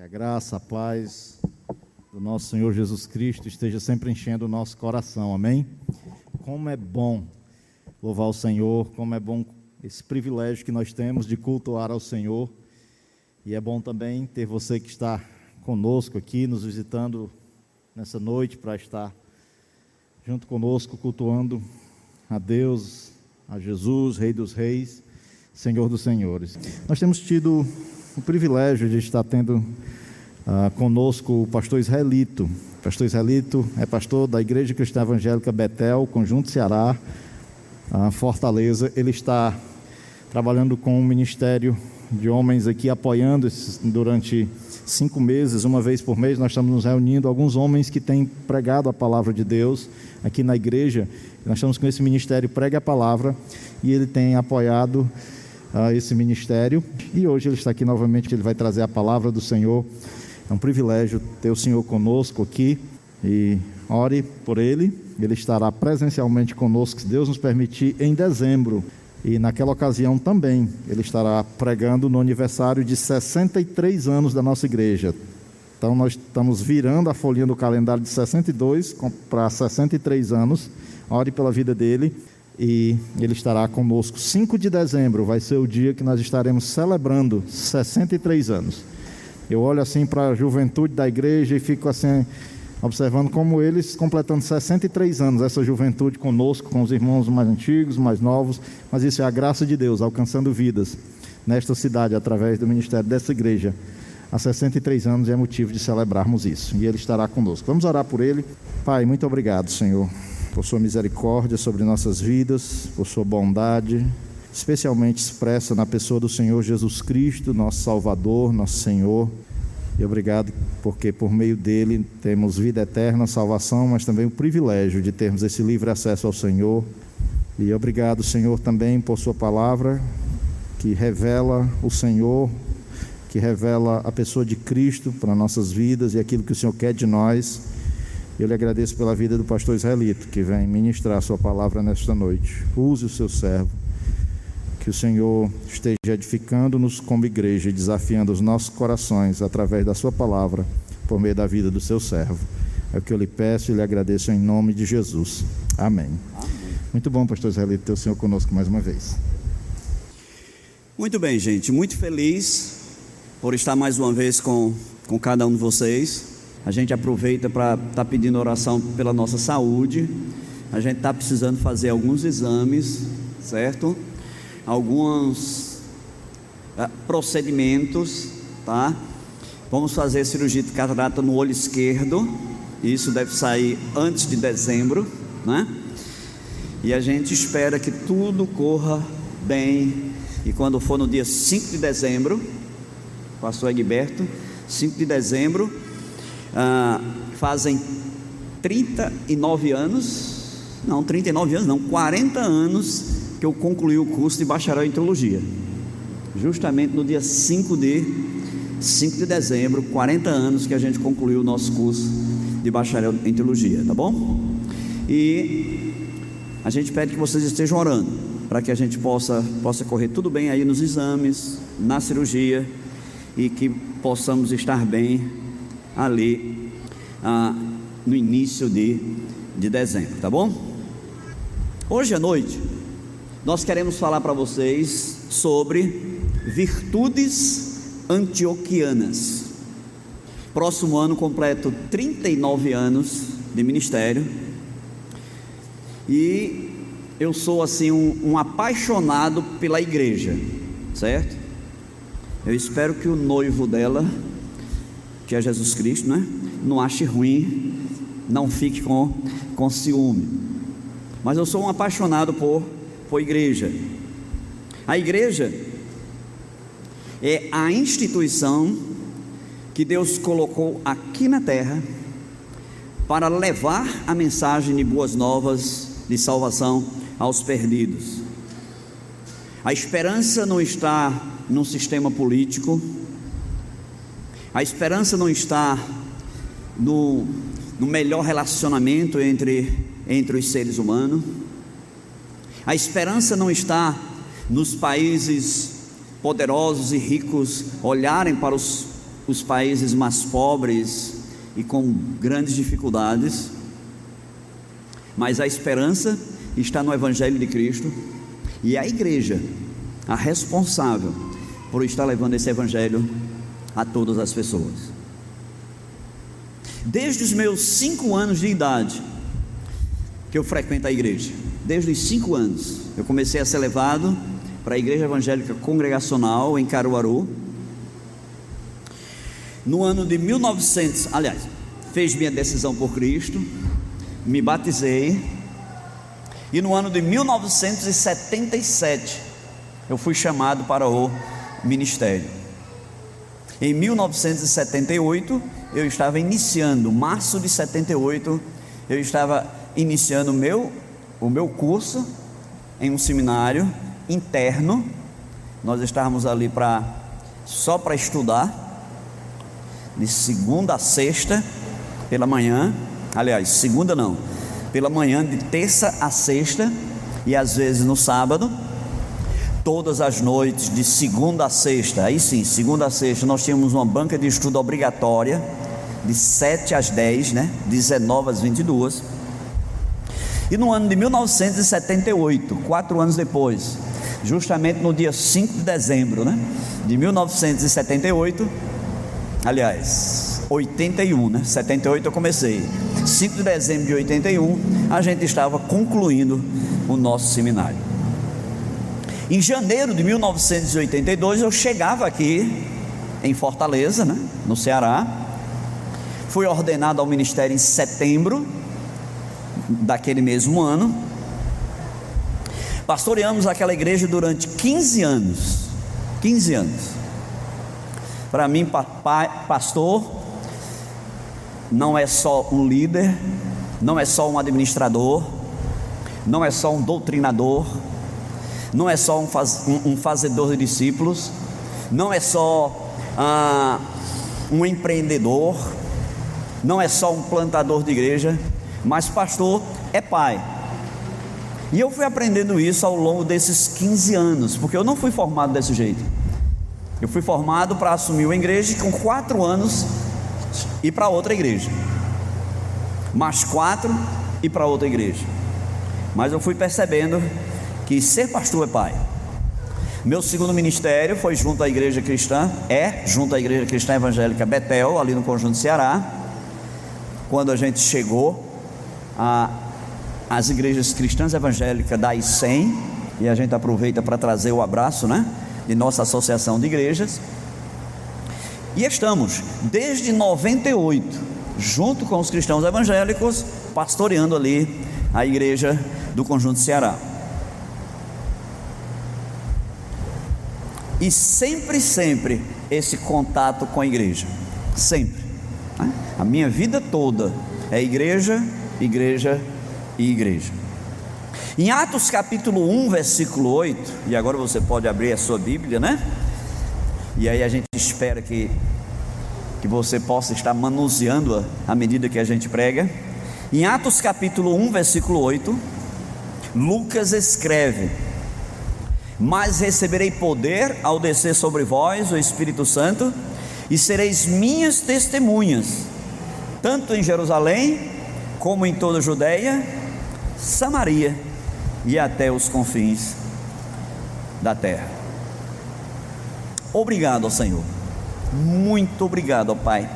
Que a graça, a paz do nosso Senhor Jesus Cristo esteja sempre enchendo o nosso coração, amém? Como é bom louvar o Senhor, como é bom esse privilégio que nós temos de cultuar ao Senhor. E é bom também ter você que está conosco aqui, nos visitando nessa noite para estar junto conosco, cultuando a Deus, a Jesus, Rei dos Reis, Senhor dos Senhores. Nós temos tido o privilégio de estar tendo ah, conosco o pastor Israelito. O pastor Israelito é pastor da Igreja Cristã Evangélica Betel, Conjunto Ceará, Fortaleza. Ele está trabalhando com um ministério de homens aqui, apoiando durante cinco meses, uma vez por mês, nós estamos nos reunindo, alguns homens que têm pregado a palavra de Deus aqui na igreja. Nós estamos com esse ministério Pregue a Palavra e ele tem apoiado uh, esse ministério. E hoje ele está aqui novamente, ele vai trazer a palavra do Senhor. É um privilégio ter o Senhor conosco aqui e ore por ele. Ele estará presencialmente conosco, se Deus nos permitir, em dezembro. E naquela ocasião também ele estará pregando no aniversário de 63 anos da nossa igreja. Então nós estamos virando a folhinha do calendário de 62 para 63 anos. Ore pela vida dele e ele estará conosco. 5 de dezembro vai ser o dia que nós estaremos celebrando 63 anos. Eu olho assim para a juventude da igreja e fico assim observando como eles completando 63 anos, essa juventude conosco, com os irmãos mais antigos, mais novos, mas isso é a graça de Deus alcançando vidas nesta cidade através do ministério dessa igreja. Há 63 anos é motivo de celebrarmos isso, e ele estará conosco. Vamos orar por ele. Pai, muito obrigado, Senhor, por sua misericórdia sobre nossas vidas, por sua bondade, especialmente expressa na pessoa do Senhor Jesus Cristo, nosso Salvador, nosso Senhor. E obrigado porque por meio dele temos vida eterna, salvação, mas também o privilégio de termos esse livre acesso ao Senhor. E obrigado, Senhor, também por Sua palavra que revela o Senhor, que revela a pessoa de Cristo para nossas vidas e aquilo que o Senhor quer de nós. Eu lhe agradeço pela vida do pastor Israelito, que vem ministrar a Sua palavra nesta noite. Use o seu servo que o Senhor esteja edificando-nos como igreja e desafiando os nossos corações através da Sua palavra, por meio da vida do seu servo. É o que eu lhe peço e lhe agradeço em nome de Jesus. Amém. Amém. Muito bom, pastor Israelito, ter o Senhor conosco mais uma vez. Muito bem, gente. Muito feliz por estar mais uma vez com, com cada um de vocês. A gente aproveita para estar tá pedindo oração pela nossa saúde. A gente está precisando fazer alguns exames, certo? alguns uh, procedimentos, tá? Vamos fazer cirurgia de catarata no olho esquerdo. Isso deve sair antes de dezembro, né? E a gente espera que tudo corra bem. E quando for no dia 5 de dezembro, pastor Egberto, 5 de dezembro, uh, fazem 39 anos, não, 39 anos, não, 40 anos que eu concluí o curso de bacharel em teologia. Justamente no dia 5 de 5 de dezembro, 40 anos que a gente concluiu o nosso curso de bacharel em teologia, tá bom? E a gente pede que vocês estejam orando para que a gente possa possa correr tudo bem aí nos exames, na cirurgia e que possamos estar bem ali ah, no início de, de dezembro, tá bom? Hoje à noite nós queremos falar para vocês sobre virtudes antioquianas. Próximo ano completo 39 anos de ministério. E eu sou assim um, um apaixonado pela igreja, certo? Eu espero que o noivo dela, que é Jesus Cristo, né, não ache ruim, não fique com, com ciúme. Mas eu sou um apaixonado por foi igreja. A igreja é a instituição que Deus colocou aqui na terra para levar a mensagem de boas novas de salvação aos perdidos. A esperança não está num sistema político, a esperança não está no, no melhor relacionamento entre, entre os seres humanos, a esperança não está nos países poderosos e ricos olharem para os, os países mais pobres e com grandes dificuldades, mas a esperança está no Evangelho de Cristo e a igreja, a responsável por estar levando esse Evangelho a todas as pessoas. Desde os meus cinco anos de idade, que eu frequento a igreja, desde os cinco anos, eu comecei a ser levado para a Igreja Evangélica Congregacional em Caruaru. No ano de 1900, aliás, fez minha decisão por Cristo, me batizei, e no ano de 1977 eu fui chamado para o ministério. Em 1978 eu estava iniciando, março de 78, eu estava iniciando meu, o meu curso em um seminário interno. Nós estávamos ali para só para estudar, de segunda a sexta, pela manhã. Aliás, segunda não, pela manhã, de terça a sexta, e às vezes no sábado. Todas as noites, de segunda a sexta, aí sim, segunda a sexta, nós tínhamos uma banca de estudo obrigatória, de 7 às 10, né? 19 às 22. E no ano de 1978, quatro anos depois, justamente no dia 5 de dezembro né, de 1978, aliás, 81, né? 78 eu comecei. 5 de dezembro de 81, a gente estava concluindo o nosso seminário. Em janeiro de 1982, eu chegava aqui em Fortaleza, né, no Ceará. Fui ordenado ao ministério em setembro daquele mesmo ano. Pastoreamos aquela igreja durante 15 anos. 15 anos. Para mim, papai, pastor não é só um líder, não é só um administrador, não é só um doutrinador, não é só um, faz, um, um fazedor de discípulos, não é só ah, um empreendedor, não é só um plantador de igreja, mas pastor é pai. E eu fui aprendendo isso ao longo desses 15 anos, porque eu não fui formado desse jeito. Eu fui formado para assumir uma igreja e com quatro anos ir para outra igreja. Mais quatro e para outra igreja. Mas eu fui percebendo que ser pastor é pai. Meu segundo ministério foi junto à igreja cristã, é junto à igreja cristã evangélica Betel, ali no Conjunto Ceará. Quando a gente chegou a as igrejas cristãs evangélicas da ICEM, e a gente aproveita para trazer o abraço, né, de nossa associação de igrejas. E estamos desde 98, junto com os cristãos evangélicos, pastoreando ali a igreja do Conjunto Ceará. E sempre, sempre esse contato com a igreja. Sempre. Né? A minha vida toda é igreja, igreja, e igreja. Em Atos capítulo 1, versículo 8, e agora você pode abrir a sua Bíblia, né? E aí a gente espera que, que você possa estar manuseando-a à medida que a gente prega. Em Atos capítulo 1, versículo 8, Lucas escreve: Mas receberei poder ao descer sobre vós o Espírito Santo, e sereis minhas testemunhas, tanto em Jerusalém, como em toda a Judéia Samaria e até os confins da terra. Obrigado Senhor, muito obrigado, Pai,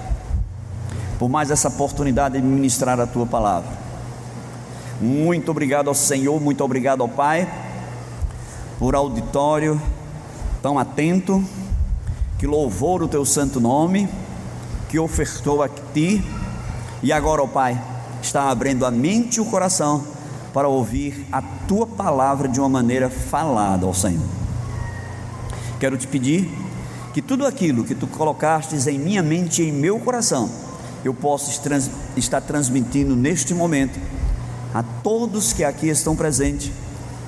por mais essa oportunidade de ministrar a tua palavra. Muito obrigado ao Senhor, muito obrigado ao Pai, por auditório tão atento, que louvou o teu santo nome, que ofertou a ti, e agora, ó Pai, está abrindo a mente e o coração para ouvir a tua palavra de uma maneira falada ao Senhor. Quero te pedir que tudo aquilo que tu colocastes em minha mente e em meu coração, eu possa estar transmitindo neste momento a todos que aqui estão presentes,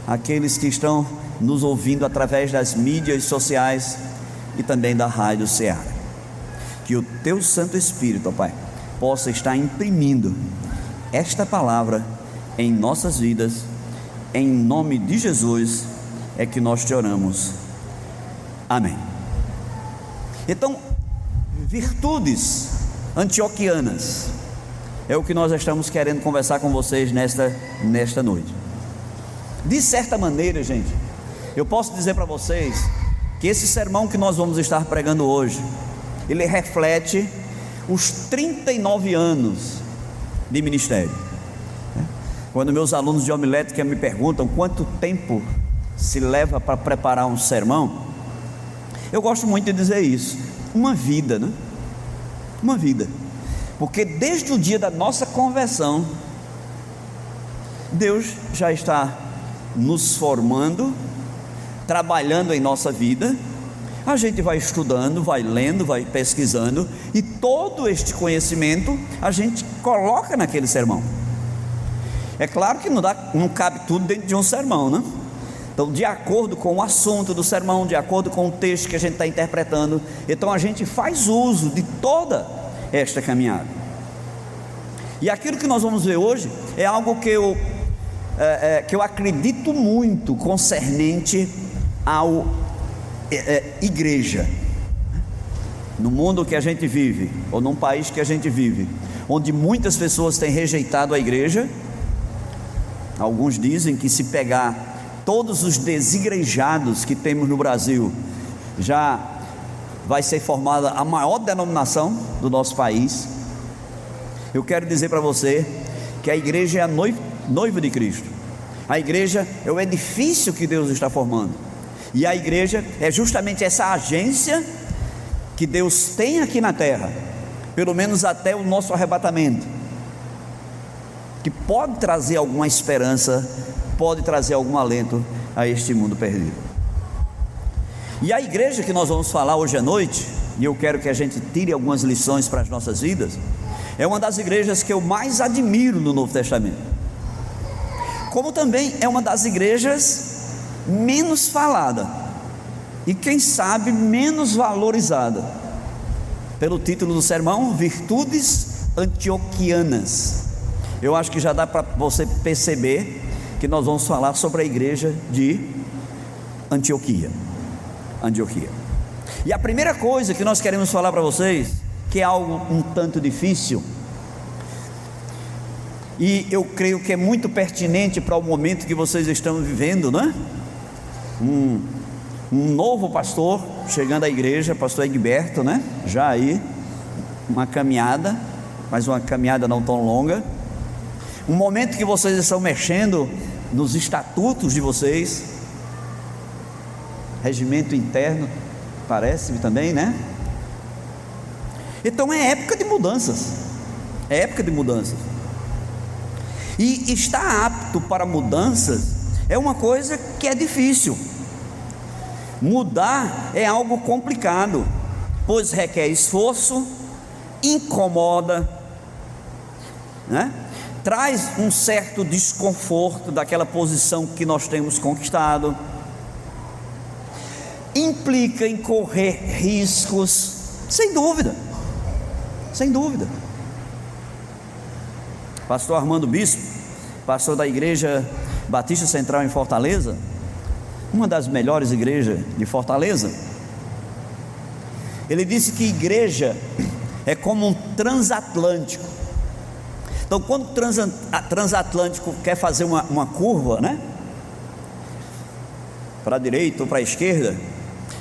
aqueles que estão nos ouvindo através das mídias sociais e também da Rádio Ceará. Que o teu Santo Espírito, ó Pai, possa estar imprimindo esta palavra em nossas vidas. Em nome de Jesus é que nós te oramos. Amém. Então, virtudes antioquianas. É o que nós estamos querendo conversar com vocês nesta, nesta noite. De certa maneira, gente, eu posso dizer para vocês que esse sermão que nós vamos estar pregando hoje, ele reflete os 39 anos de ministério. Quando meus alunos de homilética me perguntam quanto tempo se leva para preparar um sermão, eu gosto muito de dizer isso: uma vida, né? Uma vida. Porque desde o dia da nossa conversão, Deus já está nos formando, trabalhando em nossa vida. A gente vai estudando, vai lendo, vai pesquisando, e todo este conhecimento a gente coloca naquele sermão. É claro que não, dá, não cabe tudo dentro de um sermão, né? Então, de acordo com o assunto do sermão, de acordo com o texto que a gente está interpretando, então a gente faz uso de toda esta caminhada. E aquilo que nós vamos ver hoje é algo que eu, é, é, que eu acredito muito concernente ao é, é igreja. No mundo que a gente vive, ou num país que a gente vive, onde muitas pessoas têm rejeitado a igreja, alguns dizem que se pegar todos os desigrejados que temos no Brasil, já vai ser formada a maior denominação do nosso país. Eu quero dizer para você que a igreja é a noiva, de Cristo. A igreja é o edifício que Deus está formando. E a igreja é justamente essa agência que Deus tem aqui na terra, pelo menos até o nosso arrebatamento, que pode trazer alguma esperança pode trazer algum alento a este mundo perdido. E a igreja que nós vamos falar hoje à noite, e eu quero que a gente tire algumas lições para as nossas vidas, é uma das igrejas que eu mais admiro no Novo Testamento. Como também é uma das igrejas menos falada e quem sabe menos valorizada. Pelo título do sermão, Virtudes Antioquianas. Eu acho que já dá para você perceber que nós vamos falar sobre a igreja de Antioquia. Antioquia. E a primeira coisa que nós queremos falar para vocês, que é algo um tanto difícil, e eu creio que é muito pertinente para o momento que vocês estão vivendo, não é? Um, um novo pastor chegando à igreja, pastor Egberto, né? Já aí, uma caminhada, mas uma caminhada não tão longa um momento que vocês estão mexendo nos estatutos de vocês, regimento interno, parece-me também, né? Então é época de mudanças, é época de mudanças. E estar apto para mudanças é uma coisa que é difícil. Mudar é algo complicado, pois requer esforço, incomoda, né? traz um certo desconforto daquela posição que nós temos conquistado, implica em correr riscos, sem dúvida, sem dúvida. Pastor Armando Bispo, pastor da Igreja Batista Central em Fortaleza, uma das melhores igrejas de Fortaleza, ele disse que igreja é como um transatlântico então, quando o transatlântico quer fazer uma, uma curva, né? Para a direita ou para a esquerda,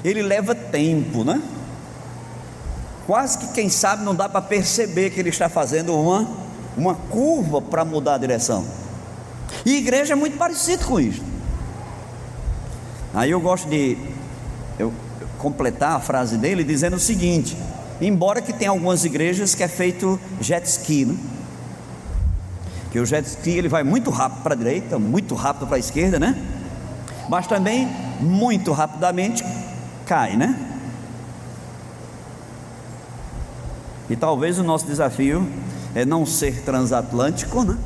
ele leva tempo, né? Quase que quem sabe não dá para perceber que ele está fazendo uma, uma curva para mudar a direção. E igreja é muito parecido com isso. Aí eu gosto de eu completar a frase dele dizendo o seguinte: embora que tenha algumas igrejas que é feito jet ski, né? que o jet ski ele vai muito rápido para a direita, muito rápido para a esquerda, né? Mas também muito rapidamente cai, né? E talvez o nosso desafio é não ser transatlântico, né?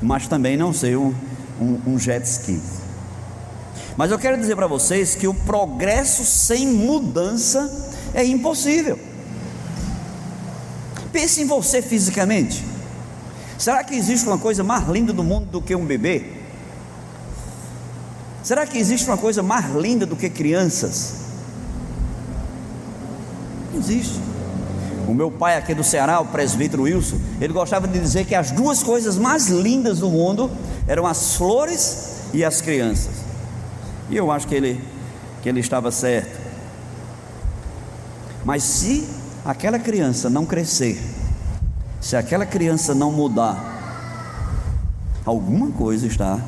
Mas também não ser um, um, um jet ski. Mas eu quero dizer para vocês que o progresso sem mudança é impossível. Pense em você fisicamente. Será que existe uma coisa mais linda do mundo do que um bebê? Será que existe uma coisa mais linda do que crianças? existe. O meu pai aqui do Ceará, o presbítero Wilson, ele gostava de dizer que as duas coisas mais lindas do mundo eram as flores e as crianças. E eu acho que ele, que ele estava certo. Mas se aquela criança não crescer, se aquela criança não mudar, alguma coisa está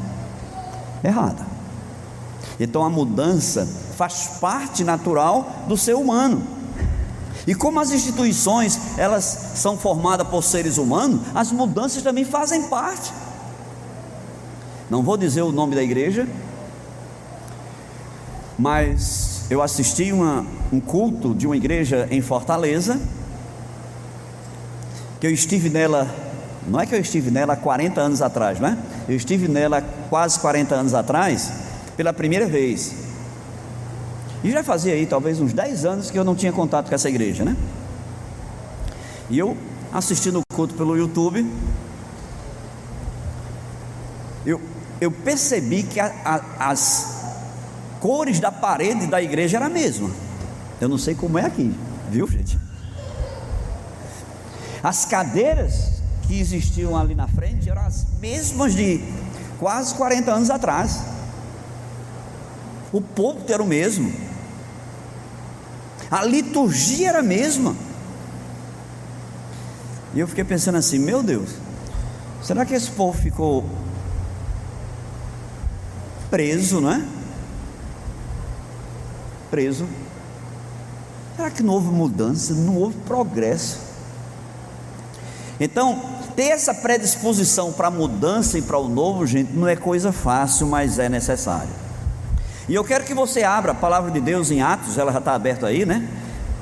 errada. Então a mudança faz parte natural do ser humano. E como as instituições, elas são formadas por seres humanos, as mudanças também fazem parte. Não vou dizer o nome da igreja, mas eu assisti uma, um culto de uma igreja em Fortaleza, que eu estive nela, não é que eu estive nela há 40 anos atrás, não é? Eu estive nela quase 40 anos atrás, pela primeira vez. E já fazia aí talvez uns 10 anos que eu não tinha contato com essa igreja, né? E eu assistindo o culto pelo YouTube, eu, eu percebi que a, a, as cores da parede da igreja era a mesma. Eu não sei como é aqui, viu, gente? As cadeiras que existiam ali na frente eram as mesmas de quase 40 anos atrás. O púlpito era o mesmo a liturgia era a mesma. E eu fiquei pensando assim: meu Deus, será que esse povo ficou preso, não é? Preso. Será que não houve mudança, não houve progresso? Então, ter essa predisposição para a mudança e para o novo, gente, não é coisa fácil, mas é necessário. E eu quero que você abra a palavra de Deus em Atos, ela já está aberta aí, né?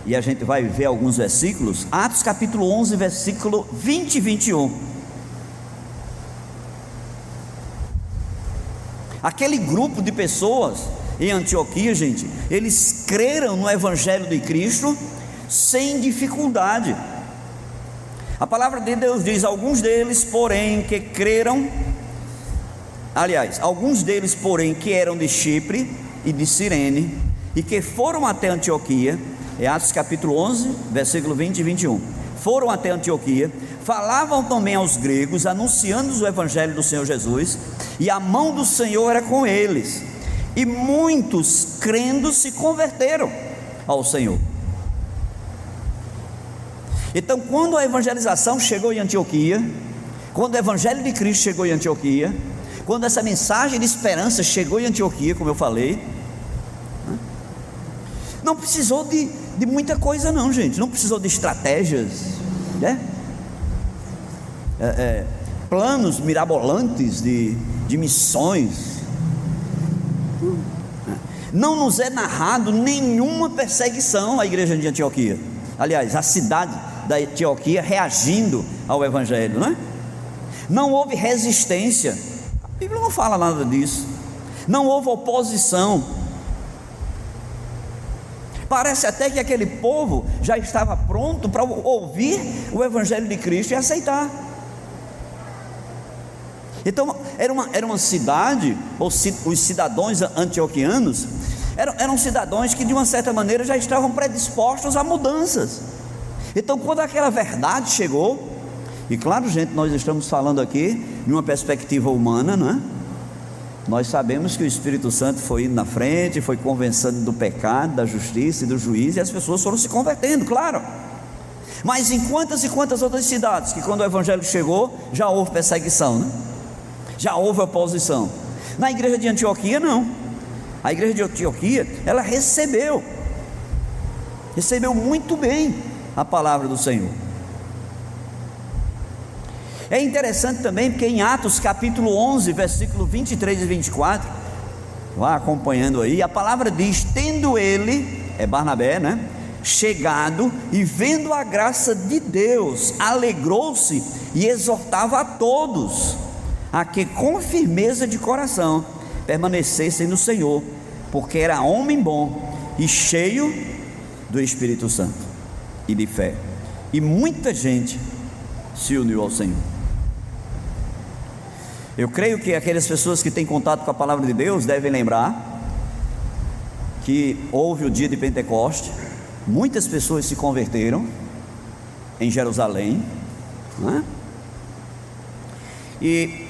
E a gente vai ver alguns versículos. Atos capítulo 11, versículo 20 e 21. Aquele grupo de pessoas em Antioquia, gente, eles creram no Evangelho de Cristo sem dificuldade. A palavra de Deus diz: alguns deles, porém, que creram Aliás, alguns deles, porém, que eram de Chipre e de Cirene e que foram até Antioquia, é Atos capítulo 11, versículo 20 e 21. Foram até Antioquia, falavam também aos gregos, anunciando o evangelho do Senhor Jesus, e a mão do Senhor era com eles. E muitos crendo se converteram ao Senhor. Então, quando a evangelização chegou em Antioquia, quando o evangelho de Cristo chegou em Antioquia, quando essa mensagem de esperança chegou em Antioquia, como eu falei, não precisou de, de muita coisa, não, gente. Não precisou de estratégias, né? É, é, planos mirabolantes de, de missões. Não nos é narrado nenhuma perseguição à igreja de Antioquia. Aliás, a cidade da Antioquia reagindo ao Evangelho, não é? Não houve resistência a Bíblia não fala nada disso. Não houve oposição. Parece até que aquele povo já estava pronto para ouvir o Evangelho de Cristo e aceitar. Então, era uma, era uma cidade, os cidadãos antioquianos, eram, eram cidadãos que de uma certa maneira já estavam predispostos a mudanças. Então, quando aquela verdade chegou, e claro, gente, nós estamos falando aqui de uma perspectiva humana, não é? Nós sabemos que o Espírito Santo foi indo na frente, foi convencendo do pecado, da justiça e do juízo, e as pessoas foram se convertendo, claro. Mas em quantas e quantas outras cidades que quando o Evangelho chegou, já houve perseguição, né? Já houve oposição. Na igreja de Antioquia, não. A igreja de Antioquia, ela recebeu, recebeu muito bem a palavra do Senhor. É interessante também porque em Atos capítulo 11, versículo 23 e 24, vá acompanhando aí, a palavra diz: Tendo ele, é Barnabé, né? Chegado e vendo a graça de Deus, alegrou-se e exortava a todos a que com firmeza de coração permanecessem no Senhor, porque era homem bom e cheio do Espírito Santo e de fé. E muita gente se uniu ao Senhor. Eu creio que aquelas pessoas que têm contato com a palavra de Deus devem lembrar que houve o dia de Pentecoste, muitas pessoas se converteram em Jerusalém, né? e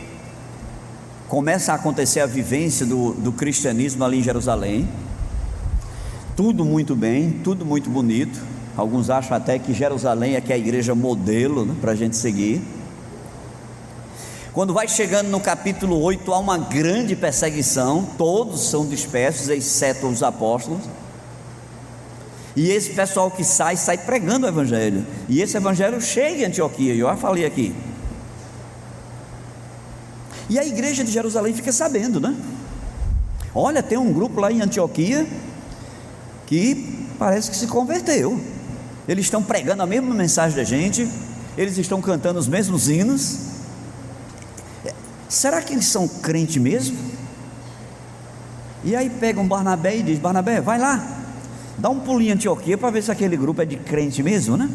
começa a acontecer a vivência do, do cristianismo ali em Jerusalém. Tudo muito bem, tudo muito bonito. Alguns acham até que Jerusalém é que é a igreja modelo né, para a gente seguir. Quando vai chegando no capítulo 8, há uma grande perseguição, todos são dispersos, exceto os apóstolos. E esse pessoal que sai, sai pregando o evangelho. E esse evangelho chega em Antioquia, eu já falei aqui. E a igreja de Jerusalém fica sabendo, né? Olha, tem um grupo lá em Antioquia que parece que se converteu. Eles estão pregando a mesma mensagem da gente, eles estão cantando os mesmos hinos. Será que eles são crentes mesmo? E aí pega um Barnabé e diz: Barnabé, vai lá, dá um pulinho em Antioquia para ver se aquele grupo é de crente mesmo, né?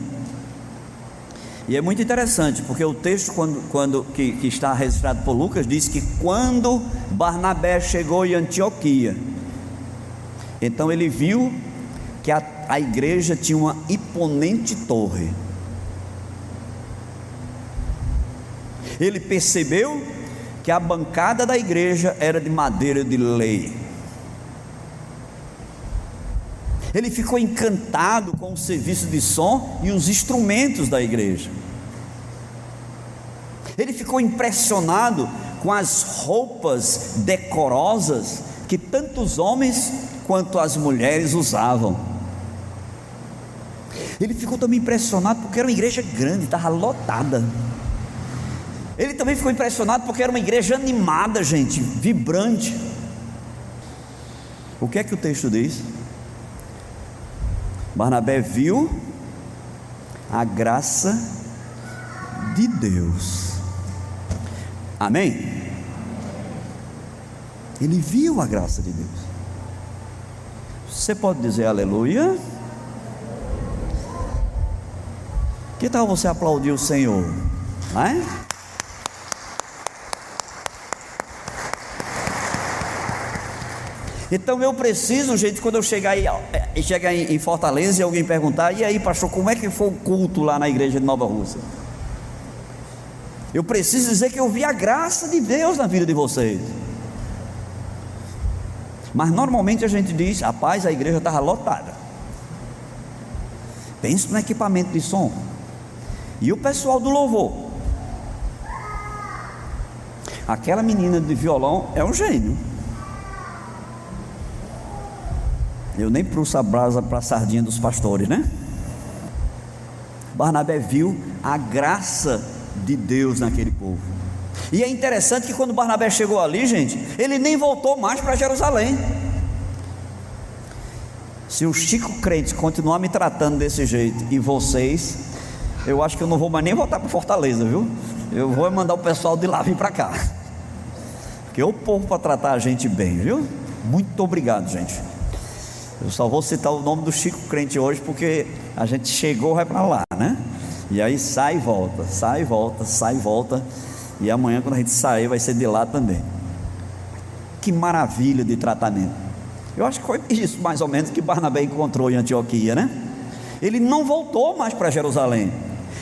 E é muito interessante, porque o texto quando, quando que, que, está registrado por Lucas diz que quando Barnabé chegou em Antioquia, então ele viu que a, a igreja tinha uma imponente torre. Ele percebeu que a bancada da igreja era de madeira de lei. Ele ficou encantado com o serviço de som e os instrumentos da igreja. Ele ficou impressionado com as roupas decorosas que tanto os homens quanto as mulheres usavam. Ele ficou também impressionado porque era uma igreja grande, estava lotada. Ele também ficou impressionado porque era uma igreja animada, gente, vibrante. O que é que o texto diz? Barnabé viu a graça de Deus. Amém? Ele viu a graça de Deus. Você pode dizer aleluia? Que tal você aplaudir o Senhor? Não é? Então eu preciso, gente, quando eu chegar, aí, eh, chegar em Fortaleza e alguém perguntar, e aí, pastor, como é que foi o culto lá na igreja de Nova Rússia? Eu preciso dizer que eu vi a graça de Deus na vida de vocês. Mas normalmente a gente diz, rapaz, a igreja estava lotada. Pense no equipamento de som. E o pessoal do louvor. Aquela menina de violão é um gênio. Eu nem prusso a brasa para a sardinha dos pastores, né? Barnabé viu a graça de Deus naquele povo. E é interessante que quando Barnabé chegou ali, gente, ele nem voltou mais para Jerusalém. Se o Chico Crente continuar me tratando desse jeito e vocês, eu acho que eu não vou mais nem voltar para Fortaleza, viu? Eu vou mandar o pessoal de lá vir para cá. Porque o povo para tratar a gente bem, viu? Muito obrigado, gente. Eu só vou citar o nome do Chico Crente hoje porque a gente chegou vai para lá, né? E aí sai e volta, sai e volta, sai e volta. E amanhã quando a gente sair vai ser de lá também. Que maravilha de tratamento. Eu acho que foi isso mais ou menos que Barnabé encontrou em Antioquia, né? Ele não voltou mais para Jerusalém.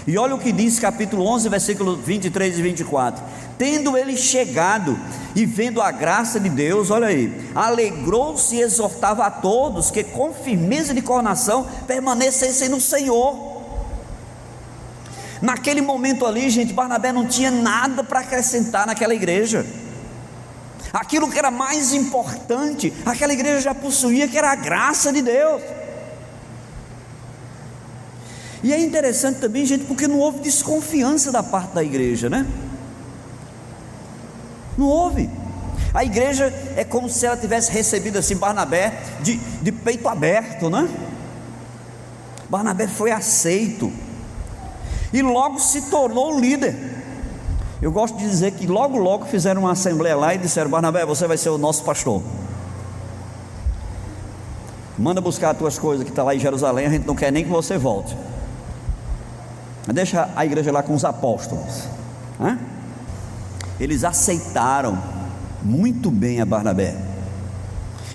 E olha o que diz capítulo 11, versículos 23 e 24. Tendo ele chegado e vendo a graça de Deus, olha aí, alegrou-se e exortava a todos que com firmeza de coração permanecessem no Senhor. Naquele momento ali, gente, Barnabé não tinha nada para acrescentar naquela igreja. Aquilo que era mais importante, aquela igreja já possuía, que era a graça de Deus. E é interessante também, gente, porque não houve desconfiança da parte da igreja, né? Não houve. A igreja é como se ela tivesse recebido assim Barnabé de, de peito aberto, né? Barnabé foi aceito e logo se tornou líder. Eu gosto de dizer que logo, logo fizeram uma assembleia lá e disseram: Barnabé, você vai ser o nosso pastor. Manda buscar as tuas coisas que está lá em Jerusalém, a gente não quer nem que você volte. Deixa a igreja lá com os apóstolos. Né? eles aceitaram muito bem a Barnabé.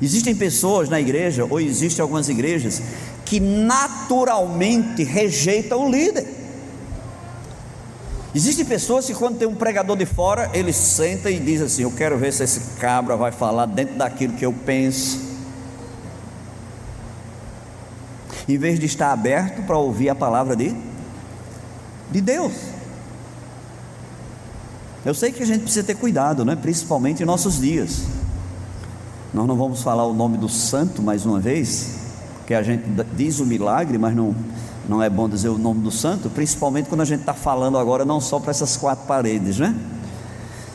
Existem pessoas na igreja, ou existem algumas igrejas, que naturalmente rejeita o líder. Existem pessoas que quando tem um pregador de fora, ele senta e diz assim: Eu quero ver se esse cabra vai falar dentro daquilo que eu penso. Em vez de estar aberto para ouvir a palavra de, de Deus. Eu sei que a gente precisa ter cuidado, né? principalmente em nossos dias. Nós não vamos falar o nome do santo mais uma vez, que a gente diz o milagre, mas não, não é bom dizer o nome do santo, principalmente quando a gente está falando agora não só para essas quatro paredes, né?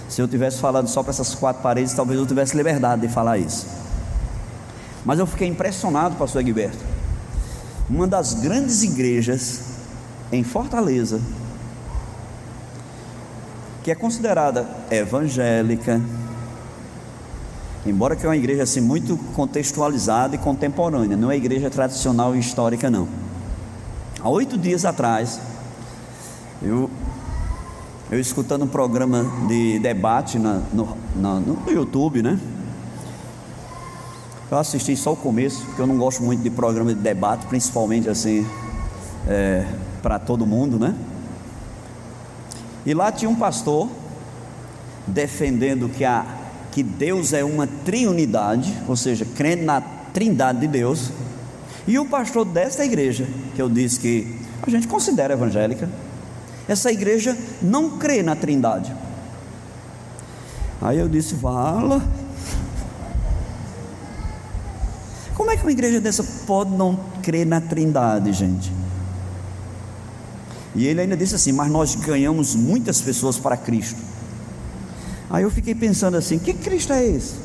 Se eu tivesse falando só para essas quatro paredes, talvez eu tivesse liberdade de falar isso. Mas eu fiquei impressionado, pastor Egberto. Uma das grandes igrejas em Fortaleza, que é considerada evangélica, Embora que é uma igreja assim muito contextualizada e contemporânea, não é igreja tradicional e histórica não. Há oito dias atrás, eu, eu escutando um programa de debate na, no, na, no YouTube, né? Eu assisti só o começo, porque eu não gosto muito de programa de debate, principalmente assim, é, para todo mundo, né? E lá tinha um pastor defendendo que a que Deus é uma triunidade, ou seja, crendo na trindade de Deus, e o pastor desta igreja, que eu disse que a gente considera evangélica, essa igreja não crê na trindade. Aí eu disse, fala. Como é que uma igreja dessa pode não crer na trindade, gente? E ele ainda disse assim: Mas nós ganhamos muitas pessoas para Cristo. Aí eu fiquei pensando assim: que Cristo é esse?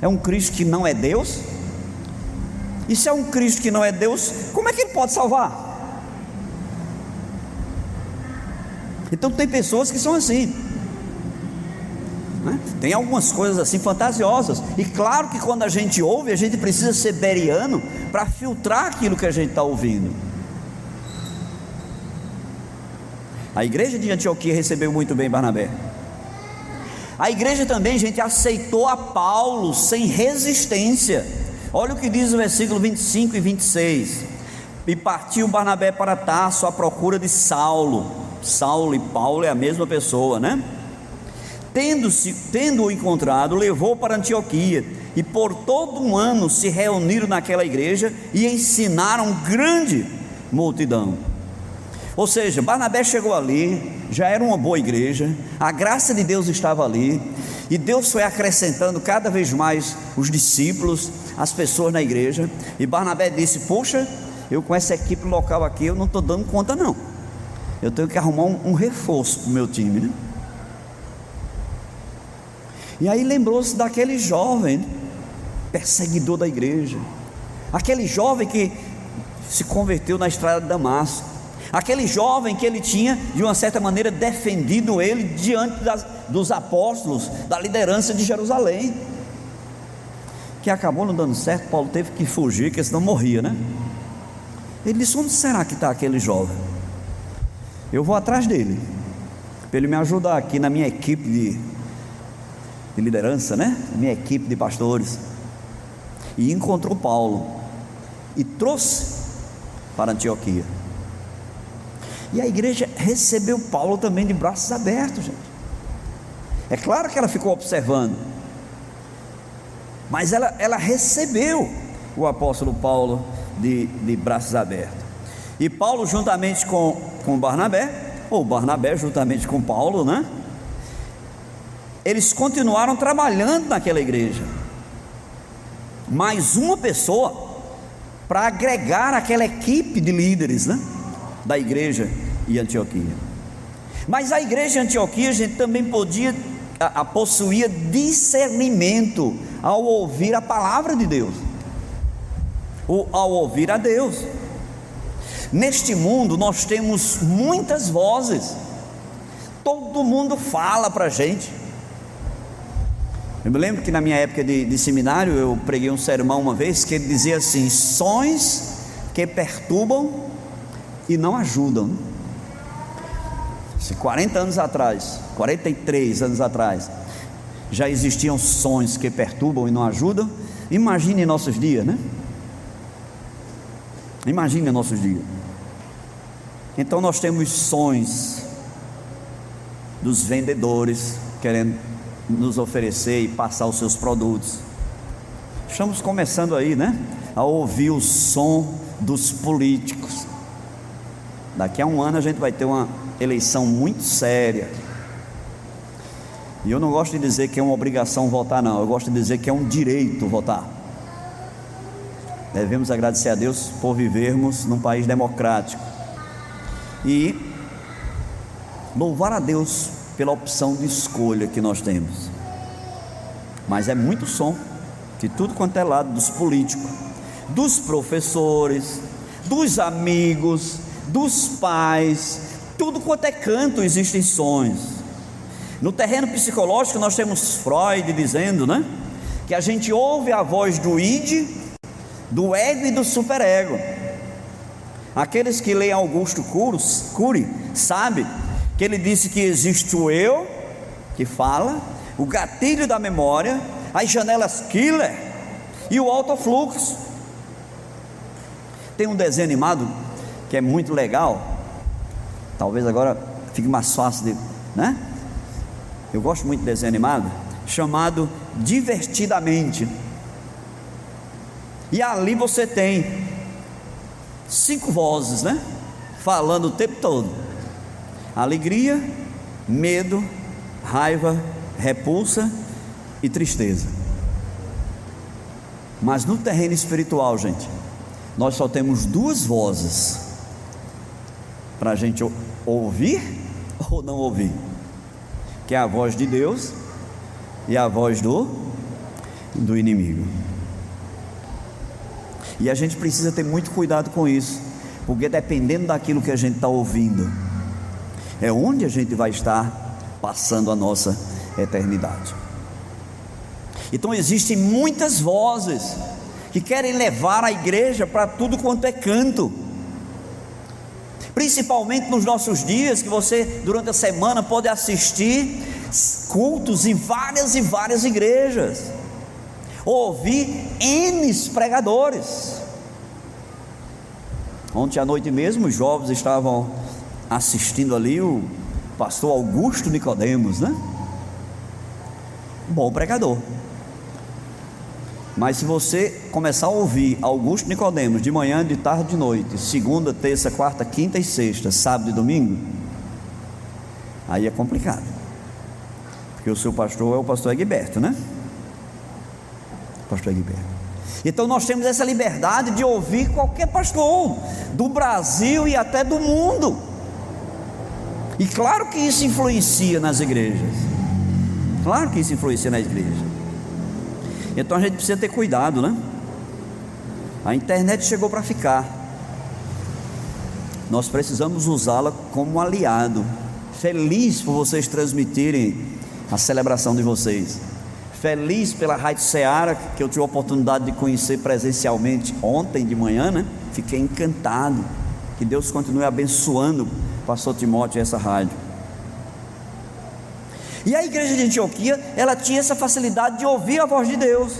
É um Cristo que não é Deus? E se é um Cristo que não é Deus, como é que ele pode salvar? Então tem pessoas que são assim. Né? Tem algumas coisas assim fantasiosas. E claro que quando a gente ouve, a gente precisa ser beriano para filtrar aquilo que a gente está ouvindo. A igreja de Antioquia recebeu muito bem Barnabé. A igreja também, gente, aceitou a Paulo sem resistência. Olha o que diz o versículo 25 e 26. E partiu Barnabé para Tarso à procura de Saulo. Saulo e Paulo é a mesma pessoa, né? Tendo-se, tendo-o encontrado, levou para Antioquia, e por todo um ano se reuniram naquela igreja e ensinaram grande multidão. Ou seja, Barnabé chegou ali, já era uma boa igreja, a graça de Deus estava ali, e Deus foi acrescentando cada vez mais os discípulos, as pessoas na igreja, e Barnabé disse: Poxa, eu com essa equipe local aqui, eu não estou dando conta, não. Eu tenho que arrumar um, um reforço para o meu time, né? E aí lembrou-se daquele jovem, perseguidor da igreja, aquele jovem que se converteu na estrada de Damasco Aquele jovem que ele tinha, de uma certa maneira, defendido ele diante das, dos apóstolos, da liderança de Jerusalém, que acabou não dando certo. Paulo teve que fugir, porque senão morria, né? Ele disse: Onde será que está aquele jovem? Eu vou atrás dele, para ele me ajudar aqui na minha equipe de, de liderança, né? Minha equipe de pastores. E encontrou Paulo e trouxe para Antioquia. E a igreja recebeu Paulo também de braços abertos, gente. É claro que ela ficou observando, mas ela, ela recebeu o apóstolo Paulo de, de braços abertos. E Paulo, juntamente com, com Barnabé, ou Barnabé juntamente com Paulo, né? Eles continuaram trabalhando naquela igreja. Mais uma pessoa para agregar aquela equipe de líderes, né? da igreja e Antioquia. Mas a igreja de Antioquia, a gente também podia a, a possuía discernimento ao ouvir a palavra de Deus, ou ao ouvir a Deus. Neste mundo nós temos muitas vozes, todo mundo fala para a gente. Eu me lembro que na minha época de, de seminário eu preguei um sermão uma vez que ele dizia assim: sons que perturbam e não ajudam. Se 40 anos atrás, 43 anos atrás, já existiam sonhos que perturbam e não ajudam, imagine nossos dias, né? Imagine nossos dias. Então nós temos sons dos vendedores querendo nos oferecer e passar os seus produtos. Estamos começando aí, né? A ouvir o som dos políticos. Daqui a um ano a gente vai ter uma eleição muito séria. E eu não gosto de dizer que é uma obrigação votar, não. Eu gosto de dizer que é um direito votar. Devemos agradecer a Deus por vivermos num país democrático. E louvar a Deus pela opção de escolha que nós temos. Mas é muito som de tudo quanto é lado dos políticos, dos professores, dos amigos, dos pais, tudo quanto é canto existem sons. No terreno psicológico nós temos Freud dizendo, né, que a gente ouve a voz do id, do ego e do superego. Aqueles que leem Augusto Cury, sabe que ele disse que existe o eu, que fala, o gatilho da memória, as janelas killer e o autofluxo. Tem um desenho animado que é muito legal. Talvez agora fique mais fácil de, né? Eu gosto muito de desenho animado, chamado Divertidamente. E ali você tem cinco vozes, né? Falando o tempo todo: alegria, medo, raiva, repulsa e tristeza. Mas no terreno espiritual, gente, nós só temos duas vozes para a gente ouvir ou não ouvir, que é a voz de Deus e a voz do, do inimigo. E a gente precisa ter muito cuidado com isso, porque dependendo daquilo que a gente está ouvindo, é onde a gente vai estar passando a nossa eternidade. Então existem muitas vozes que querem levar a igreja para tudo quanto é canto. Principalmente nos nossos dias, que você durante a semana pode assistir cultos em várias e várias igrejas, ouvir N pregadores. Ontem à noite mesmo, os jovens estavam assistindo ali o pastor Augusto Nicodemos, né? Bom pregador. Mas se você começar a ouvir Augusto Nicodemos de manhã, de tarde, de noite, segunda, terça, quarta, quinta e sexta, sábado e domingo, aí é complicado. Porque o seu pastor é o pastor Egberto, né? Pastor Egberto. Então nós temos essa liberdade de ouvir qualquer pastor do Brasil e até do mundo. E claro que isso influencia nas igrejas. Claro que isso influencia nas igrejas. Então a gente precisa ter cuidado, né? A internet chegou para ficar. Nós precisamos usá-la como aliado. Feliz por vocês transmitirem a celebração de vocês. Feliz pela Rádio Seara, que eu tive a oportunidade de conhecer presencialmente ontem de manhã, né? Fiquei encantado. Que Deus continue abençoando pastor Timóteo essa rádio. E a igreja de Antioquia, ela tinha essa facilidade de ouvir a voz de Deus.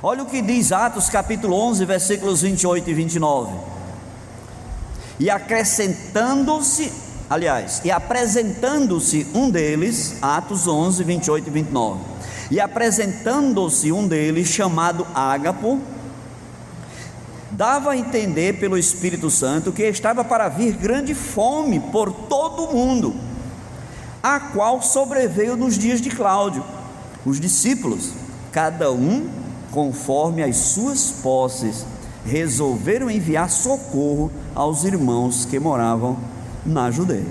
Olha o que diz Atos capítulo 11, versículos 28 e 29. E acrescentando-se, aliás, e apresentando-se um deles, Atos 11, 28 e 29. E apresentando-se um deles, chamado Ágapo, dava a entender pelo Espírito Santo que estava para vir grande fome por todo o mundo a qual sobreveio nos dias de Cláudio. Os discípulos, cada um conforme as suas posses, resolveram enviar socorro aos irmãos que moravam na Judeia.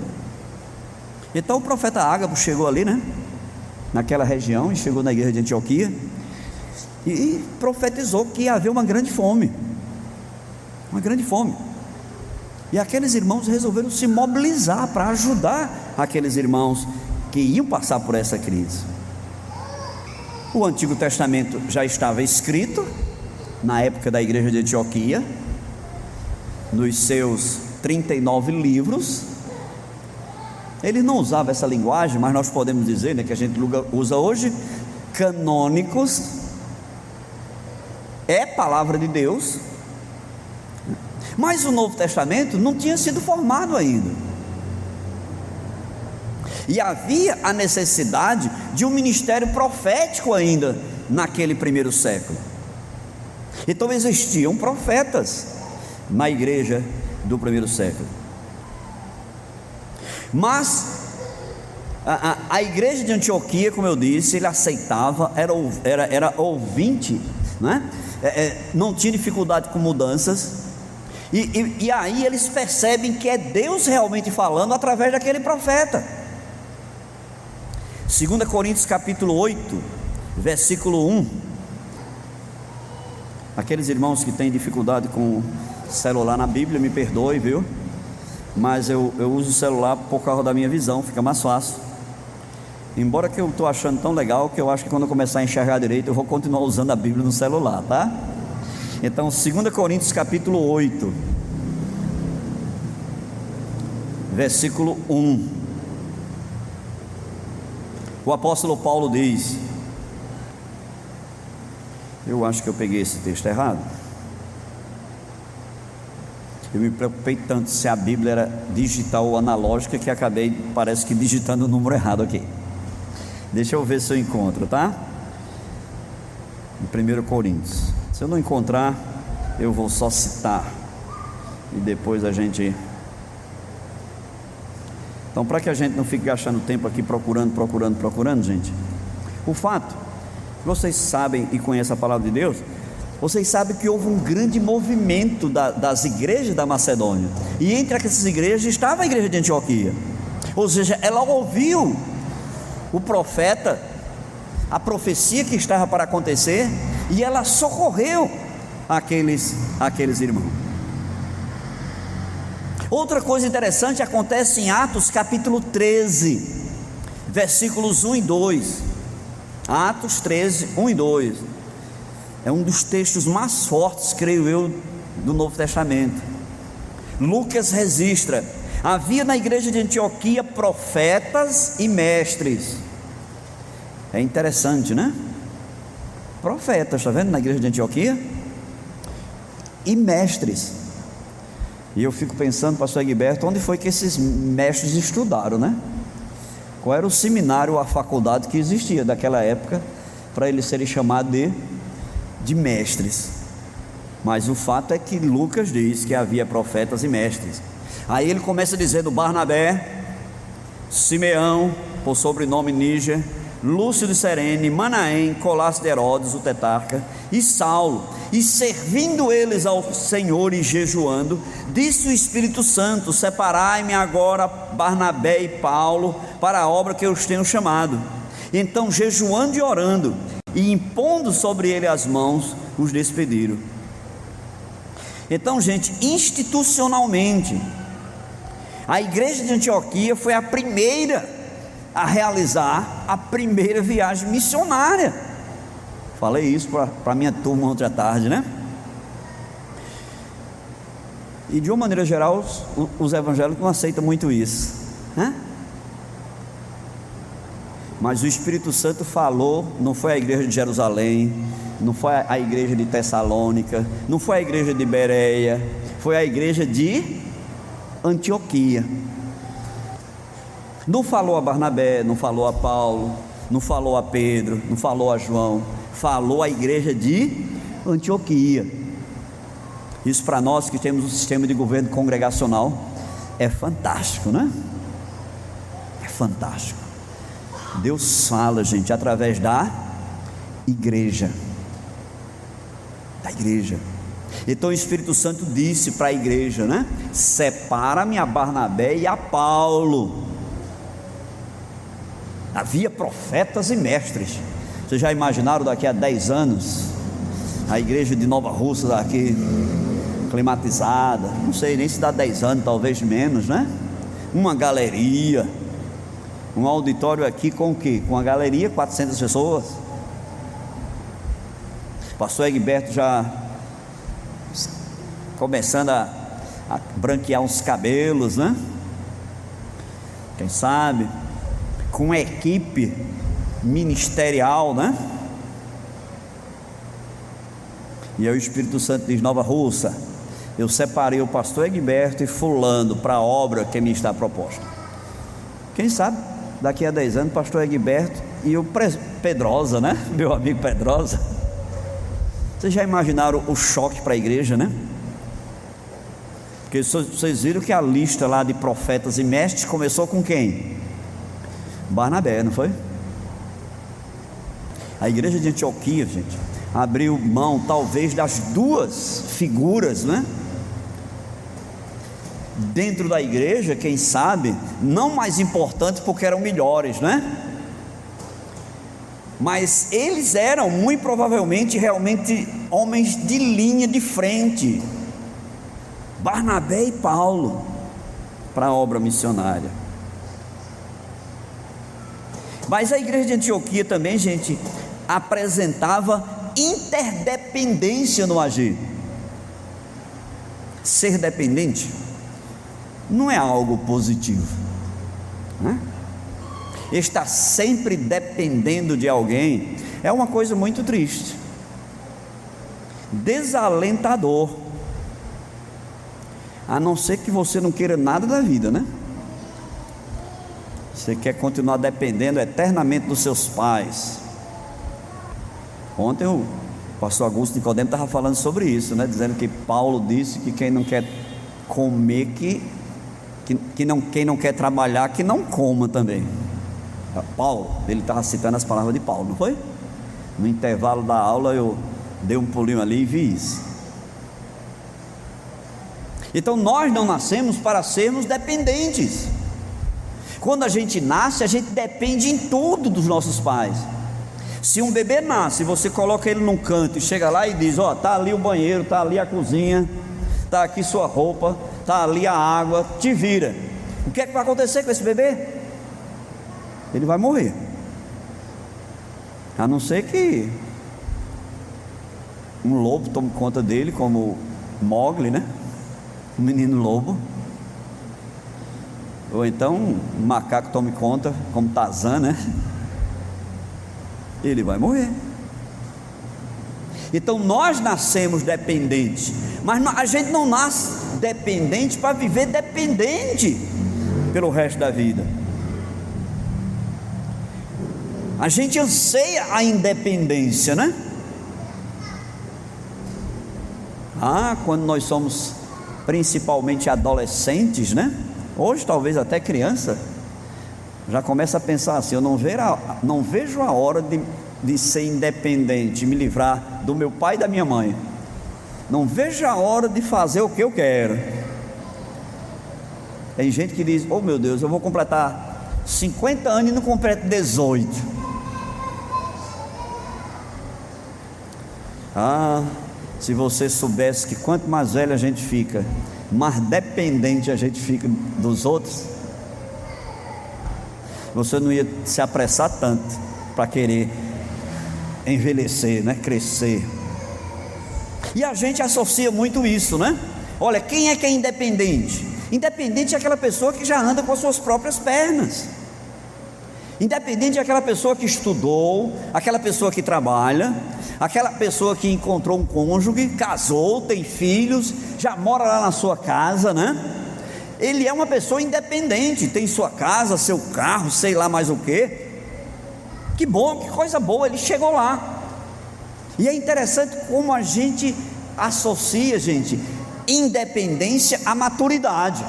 Então o profeta Ágabo chegou ali, né? Naquela região, e chegou na igreja de Antioquia, e profetizou que ia haver uma grande fome. Uma grande fome. E aqueles irmãos resolveram se mobilizar para ajudar aqueles irmãos que iam passar por essa crise. O Antigo Testamento já estava escrito na época da igreja de Antioquia, nos seus 39 livros. Ele não usava essa linguagem, mas nós podemos dizer, né, que a gente usa hoje, canônicos, é palavra de Deus, Mas o Novo Testamento não tinha sido formado ainda. E havia a necessidade de um ministério profético ainda naquele primeiro século. Então existiam profetas na igreja do primeiro século. Mas a, a, a, igreja de Antioquia, como eu disse, ele aceitava, era, era, era ouvinte, né? É, é, não tinha dificuldade com mudanças, e, e, e aí eles percebem que é Deus realmente falando através daquele profeta. 2 Coríntios capítulo 8, versículo 1. Aqueles irmãos que têm dificuldade com celular na Bíblia, me perdoe, viu? Mas eu, eu uso o celular por causa da minha visão, fica mais fácil. Embora que eu estou achando tão legal que eu acho que quando eu começar a enxergar direito, eu vou continuar usando a Bíblia no celular, tá? Então, 2 Coríntios capítulo 8, versículo 1. O apóstolo Paulo diz: Eu acho que eu peguei esse texto errado. Eu me preocupei tanto se a Bíblia era digital ou analógica que acabei, parece que digitando o número errado aqui. Deixa eu ver se eu encontro, tá? Em 1 Coríntios. Se eu não encontrar, eu vou só citar. E depois a gente. Então, para que a gente não fique gastando tempo aqui procurando, procurando, procurando, gente. O fato, vocês sabem e conhecem a palavra de Deus, vocês sabem que houve um grande movimento da, das igrejas da Macedônia. E entre essas igrejas estava a igreja de Antioquia. Ou seja, ela ouviu o profeta, a profecia que estava para acontecer, e ela socorreu aqueles, aqueles irmãos. Outra coisa interessante acontece em Atos capítulo 13, versículos 1 e 2. Atos 13, 1 e 2. É um dos textos mais fortes, creio eu, do Novo Testamento. Lucas registra Havia na igreja de Antioquia profetas e mestres. É interessante, né? Profetas, está vendo na igreja de Antioquia? E mestres. E eu fico pensando, pastor Egberto, onde foi que esses mestres estudaram, né? Qual era o seminário, a faculdade que existia daquela época para eles serem chamados de, de mestres? Mas o fato é que Lucas diz que havia profetas e mestres. Aí ele começa dizendo Barnabé, Simeão, por sobrenome Níger, Lúcio de Serene, Manaém, Colás de Herodes, o tetarca, e Saulo, e servindo eles ao Senhor e jejuando, disse o Espírito Santo: Separai-me agora Barnabé e Paulo para a obra que eu os tenho chamado. Então, jejuando e orando, e impondo sobre ele as mãos, os despediram. Então, gente, institucionalmente, a igreja de Antioquia foi a primeira a realizar a primeira viagem missionária. Falei isso para a minha turma ontem à tarde, né? E de uma maneira geral, os, os evangélicos não aceitam muito isso, né? Mas o Espírito Santo falou, não foi a igreja de Jerusalém, não foi a igreja de Tessalônica, não foi a igreja de Bereia, foi a igreja de Antioquia. Não falou a Barnabé, não falou a Paulo, não falou a Pedro, não falou a João, falou a igreja de Antioquia. Isso para nós que temos um sistema de governo congregacional é fantástico, né? É fantástico. Deus fala, gente, através da igreja. Da igreja. Então o Espírito Santo disse para a igreja, né? Separa-me a Barnabé e a Paulo. Havia profetas e mestres. Vocês já imaginaram daqui a 10 anos a igreja de Nova Rússia daqui climatizada? Não sei nem se dá 10 anos, talvez menos, né? Uma galeria, um auditório aqui com o quê? Com a galeria, 400 pessoas. Pastor Egberto já começando a, a branquear uns cabelos, né? Quem sabe? Com equipe ministerial, né? E aí o Espírito Santo diz: Nova Russa, eu separei o pastor Egberto e fulano para a obra que me está proposta. Quem sabe, daqui a 10 anos, pastor Egberto e o Pedrosa, né? Meu amigo Pedrosa. Vocês já imaginaram o choque para a igreja, né? Porque vocês viram que a lista lá de profetas e mestres começou com quem? Barnabé, não foi? A igreja de Antioquia, gente, abriu mão talvez das duas figuras, né? Dentro da igreja, quem sabe, não mais importantes porque eram melhores, né? Mas eles eram muito provavelmente realmente homens de linha de frente. Barnabé e Paulo para a obra missionária. Mas a igreja de Antioquia também, gente, apresentava interdependência no agir. Ser dependente não é algo positivo, né? Estar sempre dependendo de alguém é uma coisa muito triste, desalentador, a não ser que você não queira nada da vida, né? Você quer continuar dependendo eternamente dos seus pais. Ontem o pastor Augusto Nicodemo estava falando sobre isso, né? Dizendo que Paulo disse que quem não quer comer, que, que, que não, quem não quer trabalhar, que não coma também. Paulo, ele estava citando as palavras de Paulo, não foi? No intervalo da aula eu dei um pulinho ali e vi isso. Então nós não nascemos para sermos dependentes. Quando a gente nasce, a gente depende em tudo dos nossos pais. Se um bebê nasce, você coloca ele num canto e chega lá e diz: Ó, oh, tá ali o banheiro, tá ali a cozinha, tá aqui sua roupa, tá ali a água, te vira. O que é que vai acontecer com esse bebê? Ele vai morrer. A não ser que um lobo tome conta dele, como Mogli, né? O menino lobo. Ou então um macaco tome conta, como Tarzan, né? Ele vai morrer. Então nós nascemos dependentes, mas a gente não nasce dependente para viver dependente pelo resto da vida. A gente anseia a independência, né? Ah, quando nós somos principalmente adolescentes, né? Hoje talvez até criança, já começa a pensar assim: eu não a, não vejo a hora de, de ser independente, de me livrar do meu pai e da minha mãe. Não vejo a hora de fazer o que eu quero. Tem gente que diz: Oh meu Deus, eu vou completar 50 anos e não completo 18. Ah, se você soubesse que quanto mais velho a gente fica, mais dependente a gente fica dos outros, você não ia se apressar tanto para querer envelhecer, né? crescer. E a gente associa muito isso, né? Olha, quem é que é independente? Independente é aquela pessoa que já anda com as suas próprias pernas. Independente é aquela pessoa que estudou, aquela pessoa que trabalha, aquela pessoa que encontrou um cônjuge, casou, tem filhos, já mora lá na sua casa, né? Ele é uma pessoa independente, tem sua casa, seu carro, sei lá mais o que. Que bom, que coisa boa, ele chegou lá. E é interessante como a gente associa, gente, independência à maturidade.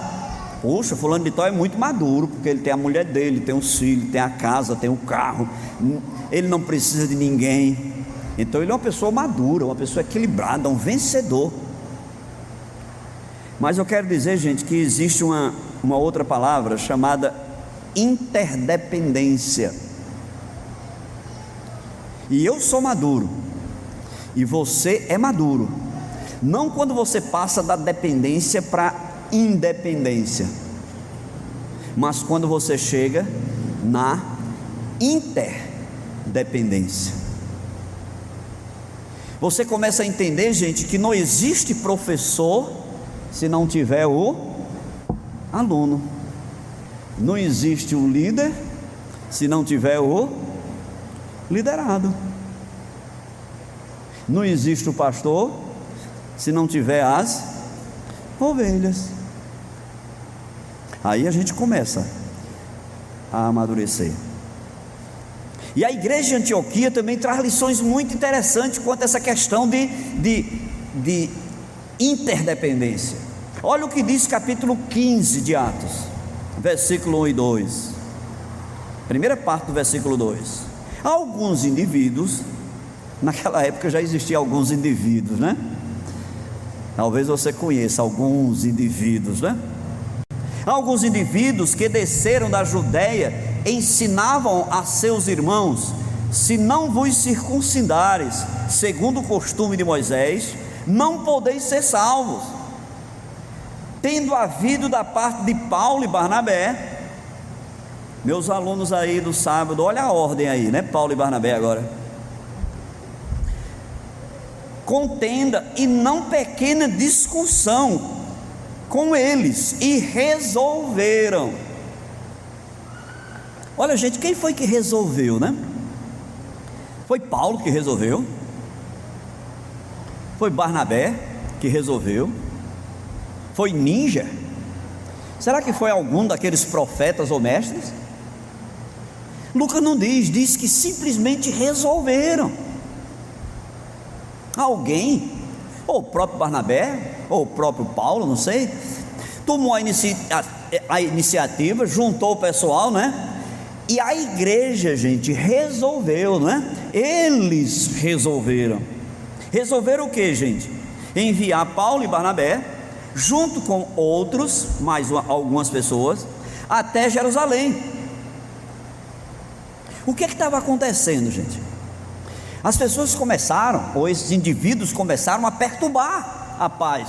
Poxa, fulano de tal é muito maduro, porque ele tem a mulher dele, tem os filhos, tem a casa, tem o carro, ele não precisa de ninguém. Então ele é uma pessoa madura, uma pessoa equilibrada, um vencedor. Mas eu quero dizer, gente, que existe uma, uma outra palavra chamada interdependência. E eu sou maduro, e você é maduro. Não quando você passa da dependência para independência, mas quando você chega na interdependência. Você começa a entender, gente, que não existe professor se não tiver o aluno. Não existe o líder se não tiver o liderado. Não existe o pastor se não tiver as ovelhas. Aí a gente começa a amadurecer. E a igreja de Antioquia também traz lições muito interessantes quanto a essa questão de, de, de interdependência. Olha o que diz capítulo 15 de Atos, versículo 1 e 2. Primeira parte do versículo 2. Alguns indivíduos, naquela época já existiam alguns indivíduos, né? Talvez você conheça alguns indivíduos, né? Alguns indivíduos que desceram da Judéia ensinavam a seus irmãos: se não vos circuncidares, segundo o costume de Moisés, não podeis ser salvos. Tendo havido da parte de Paulo e Barnabé, meus alunos aí do sábado, olha a ordem aí, né? Paulo e Barnabé agora. Contenda e não pequena discussão com eles e resolveram. Olha, gente, quem foi que resolveu, né? Foi Paulo que resolveu. Foi Barnabé que resolveu. Foi Ninja. Será que foi algum daqueles profetas ou mestres? Lucas não diz, diz que simplesmente resolveram. Alguém, ou o próprio Barnabé, ou o próprio Paulo, não sei, tomou a, inici a, a iniciativa, juntou o pessoal, né? E a igreja, gente, resolveu, né? Eles resolveram. Resolveram o que, gente? Enviar Paulo e Barnabé, junto com outros, mais uma, algumas pessoas, até Jerusalém. O que é estava acontecendo, gente? As pessoas começaram, ou esses indivíduos começaram a perturbar a paz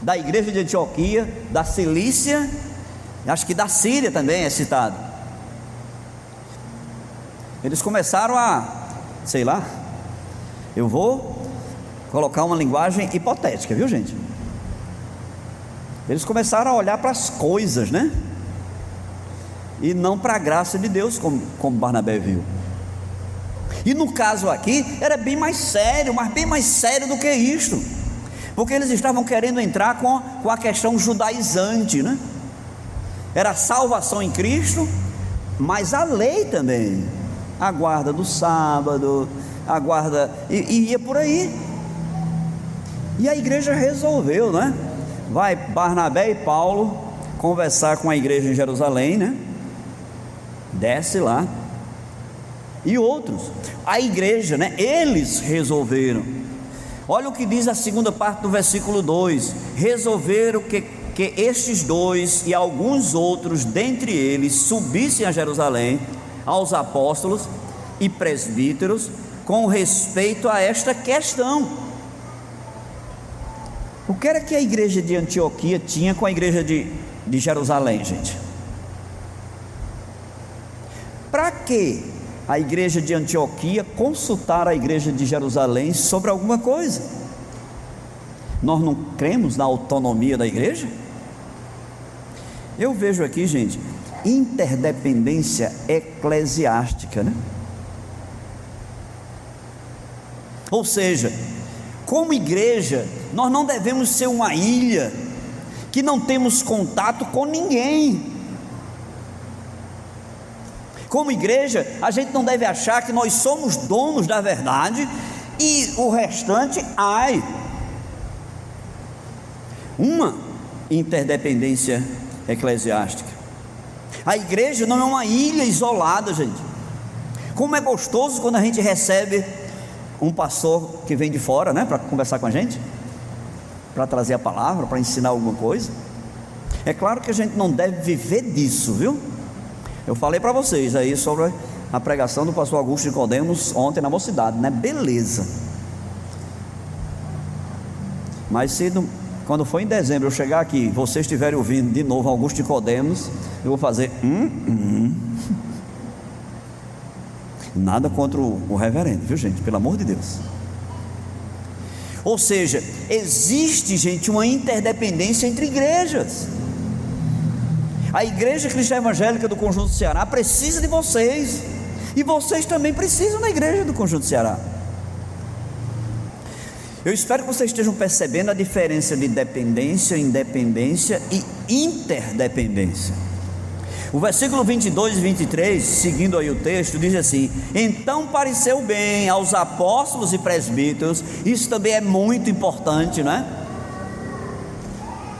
da igreja de Antioquia, da Cilícia, acho que da Síria também é citado. Eles começaram a, sei lá, eu vou colocar uma linguagem hipotética, viu gente? Eles começaram a olhar para as coisas, né? E não para a graça de Deus, como, como Barnabé viu. E no caso aqui, era bem mais sério, mas bem mais sério do que isto. Porque eles estavam querendo entrar com, com a questão judaizante, né? Era salvação em Cristo, mas a lei também. A guarda do sábado, a guarda. E, e ia por aí. E a igreja resolveu, né? Vai Barnabé e Paulo conversar com a igreja em Jerusalém, né? Desce lá. E outros. A igreja, né? Eles resolveram. Olha o que diz a segunda parte do versículo 2: Resolveram que, que estes dois e alguns outros dentre eles subissem a Jerusalém aos apóstolos e presbíteros com respeito a esta questão. O que era que a igreja de Antioquia tinha com a igreja de, de Jerusalém, gente? Para que a igreja de Antioquia consultar a igreja de Jerusalém sobre alguma coisa. Nós não cremos na autonomia da igreja? Eu vejo aqui, gente, interdependência eclesiástica, né? Ou seja, como igreja, nós não devemos ser uma ilha que não temos contato com ninguém. Como igreja, a gente não deve achar que nós somos donos da verdade e o restante, ai. Uma interdependência eclesiástica. A igreja não é uma ilha isolada, gente. Como é gostoso quando a gente recebe um pastor que vem de fora, né, para conversar com a gente, para trazer a palavra, para ensinar alguma coisa. É claro que a gente não deve viver disso, viu? Eu falei para vocês aí sobre a pregação do pastor Augusto de Codemos ontem na mocidade, né? Beleza. Mas se quando for em dezembro eu chegar aqui, vocês estiverem ouvindo de novo Augusto de Codemos, eu vou fazer hum, hum. Nada contra o, o reverendo, viu gente? Pelo amor de Deus. Ou seja, existe, gente, uma interdependência entre igrejas. A Igreja Cristã Evangélica do Conjunto Ceará precisa de vocês. E vocês também precisam da Igreja do Conjunto Ceará. Eu espero que vocês estejam percebendo a diferença de dependência, independência e interdependência. O versículo 22 e 23, seguindo aí o texto, diz assim: Então pareceu bem aos apóstolos e presbíteros, isso também é muito importante, não é?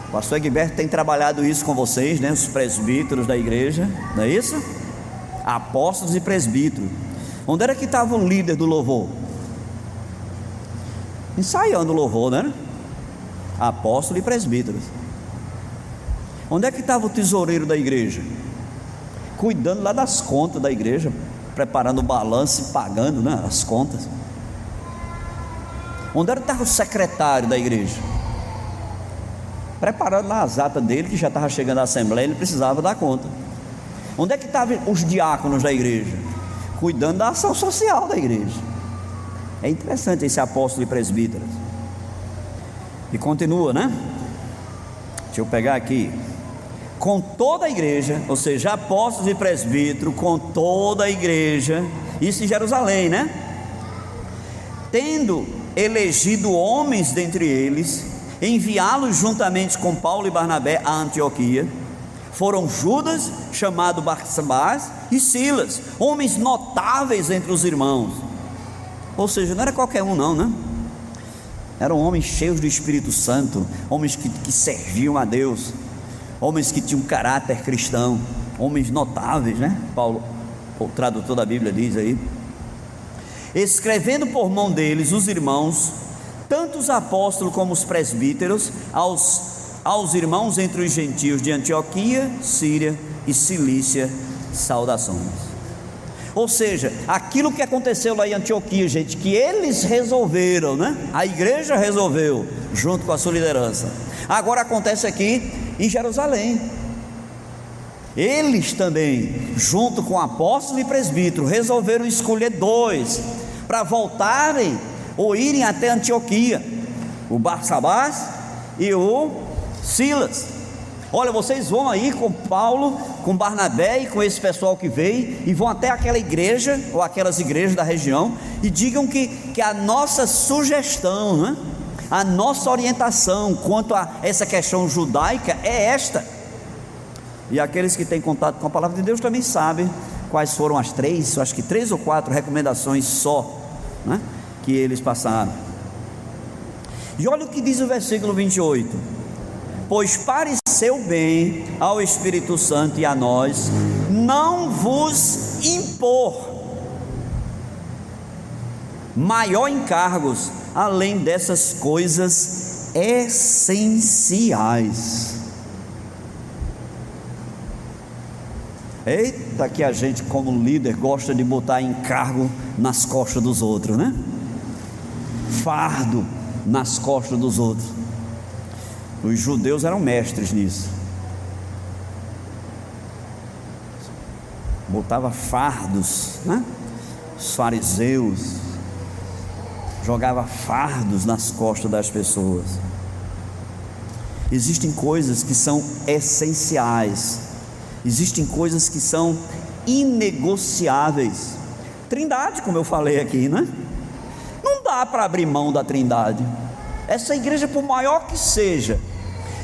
O pastor Egberto tem trabalhado isso com vocês, né? Os presbíteros da igreja, não é isso? Apóstolos e presbíteros. Onde era que estava o líder do louvor? Ensaiando louvor, né? Apóstolo e presbíteros. Onde é que estava o tesoureiro da igreja? cuidando lá das contas da igreja, preparando o balanço e pagando né, as contas. Onde era estava o secretário da igreja? Preparando lá as atas dele, que já estava chegando à assembleia, ele precisava dar conta. Onde é que estavam os diáconos da igreja? Cuidando da ação social da igreja. É interessante esse apóstolo e presbítero. E continua, né? Deixa eu pegar aqui com toda a igreja, ou seja, apóstolos e presbíteros, com toda a igreja, isso em Jerusalém, né? Tendo elegido homens dentre eles, enviá-los juntamente com Paulo e Barnabé a Antioquia, foram Judas, chamado Barsabás, e Silas, homens notáveis entre os irmãos. Ou seja, não era qualquer um, não, né? Eram homens cheios do Espírito Santo, homens que, que serviam a Deus homens que tinham caráter cristão, homens notáveis, né? Paulo, o tradutor da Bíblia diz aí. Escrevendo por mão deles os irmãos, tanto os apóstolos como os presbíteros, aos, aos irmãos entre os gentios de Antioquia, Síria e Cilícia, saudações. Ou seja, aquilo que aconteceu lá em Antioquia, gente, que eles resolveram, né? A igreja resolveu, junto com a sua liderança. Agora acontece aqui em Jerusalém. Eles também, junto com apóstolos e presbíteros, resolveram escolher dois para voltarem ou irem até Antioquia: o Barsabás e o Silas. Olha, vocês vão aí com Paulo, com Barnabé e com esse pessoal que veio, e vão até aquela igreja, ou aquelas igrejas da região, e digam que, que a nossa sugestão, né? A nossa orientação quanto a essa questão judaica é esta. E aqueles que têm contato com a palavra de Deus também sabem quais foram as três, acho que três ou quatro recomendações só, né, que eles passaram. E olha o que diz o versículo 28: Pois pareceu bem ao Espírito Santo e a nós não vos impor maior encargos além dessas coisas essenciais. Eita, que a gente, como líder, gosta de botar encargo nas costas dos outros, né? Fardo nas costas dos outros. Os judeus eram mestres nisso. Botava fardos, né? Os fariseus, jogava fardos nas costas das pessoas. Existem coisas que são essenciais, existem coisas que são inegociáveis. Trindade, como eu falei aqui, né? Não dá para abrir mão da Trindade. Essa igreja, por maior que seja,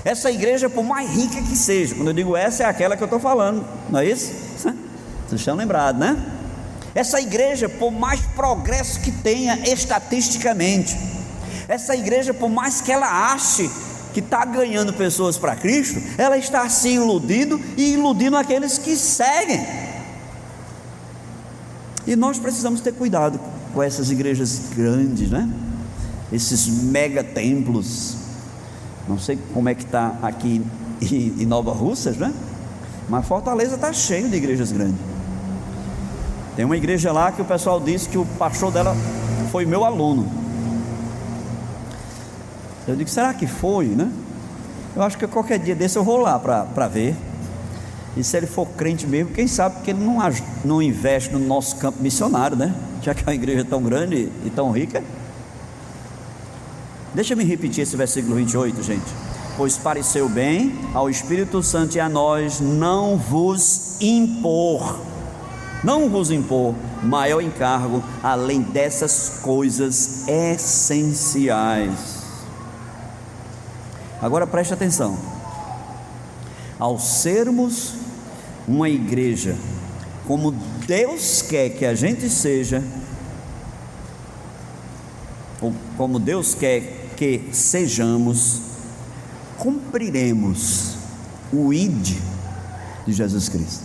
essa igreja, por mais rica que seja, quando eu digo essa, é aquela que eu estou falando, não é isso? Vocês estão lembrados, né? Essa igreja, por mais progresso que tenha estatisticamente, essa igreja, por mais que ela ache que está ganhando pessoas para Cristo, ela está se iludindo e iludindo aqueles que seguem. E nós precisamos ter cuidado com essas igrejas grandes, né? Esses mega templos. Não sei como é que está aqui em Nova Russas, né? Mas Fortaleza está cheio de igrejas grandes. Tem uma igreja lá que o pessoal disse que o pastor dela foi meu aluno. Eu digo, será que foi, né? Eu acho que qualquer dia desse eu vou lá para ver. E se ele for crente mesmo, quem sabe que ele não, não investe no nosso campo missionário, né? Já que a igreja é tão grande e tão rica. Deixa me repetir esse versículo 28, gente. Pois pareceu bem ao Espírito Santo e a nós não vos impor não vos impor maior encargo além dessas coisas essenciais. Agora preste atenção. Ao sermos uma igreja como Deus quer que a gente seja, ou como Deus quer que sejamos, cumpriremos o ID de Jesus Cristo.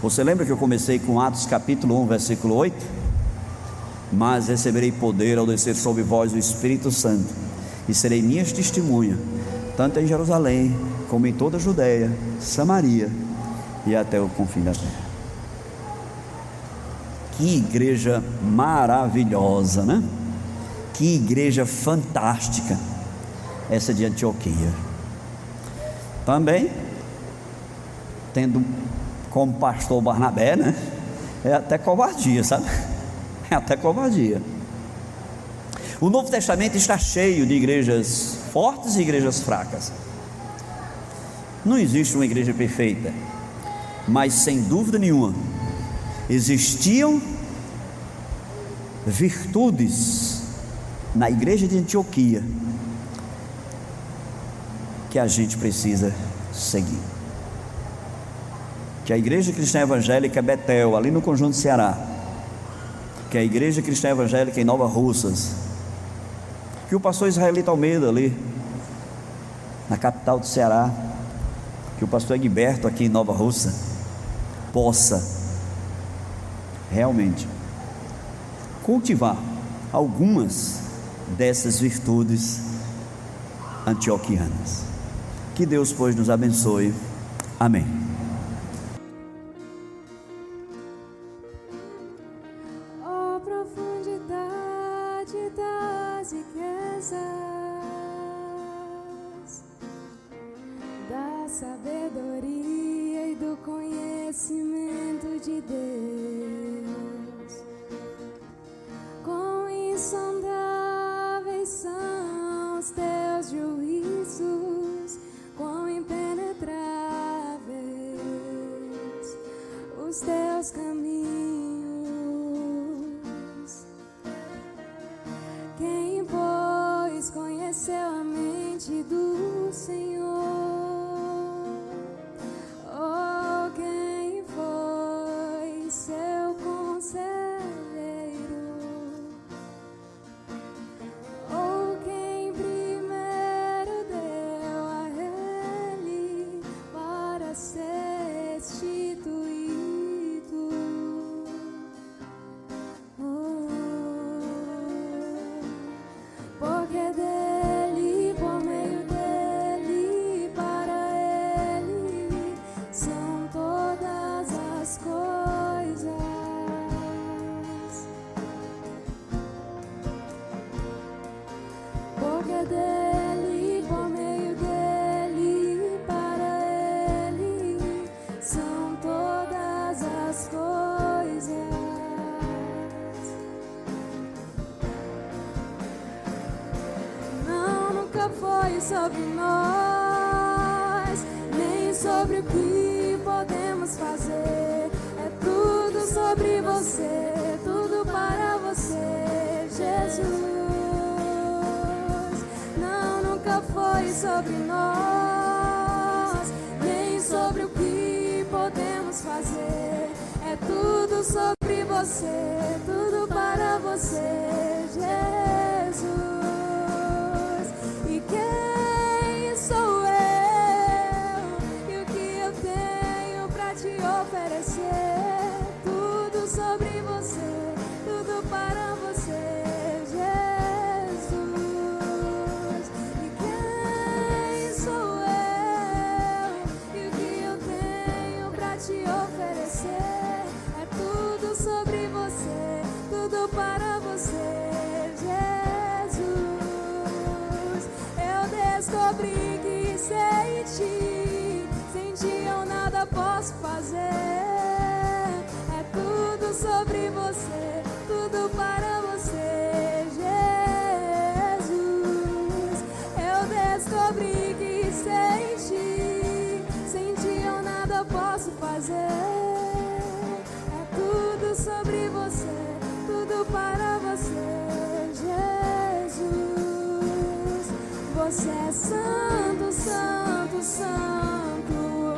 Você lembra que eu comecei com Atos capítulo 1, versículo 8? Mas receberei poder ao descer sobre vós o Espírito Santo, e serei minhas testemunhas, tanto em Jerusalém, como em toda a Judéia, Samaria e até o confim da terra. Que igreja maravilhosa, né? Que igreja fantástica, essa de Antioquia. Também, tendo como pastor Barnabé, né? É até covardia, sabe? É até covardia. O Novo Testamento está cheio de igrejas fortes e igrejas fracas. Não existe uma igreja perfeita, mas sem dúvida nenhuma, existiam virtudes na igreja de Antioquia que a gente precisa seguir. Que a igreja cristã evangélica Betel, ali no conjunto Ceará, que a igreja cristã evangélica em Nova Russas, que o pastor Israelita Almeida ali, na capital do Ceará, que o pastor Egberto aqui em Nova Russa, possa realmente cultivar algumas dessas virtudes antioquianas. Que Deus, pois, nos abençoe. Amém. Sobre nós, nem sobre o que podemos fazer. É tudo sobre você, posso fazer. É tudo sobre você, tudo para você, Jesus. Eu descobri que sem ti, sem ti eu nada posso fazer. sobre você, tudo para você, Jesus. Você é santo, santo, santo,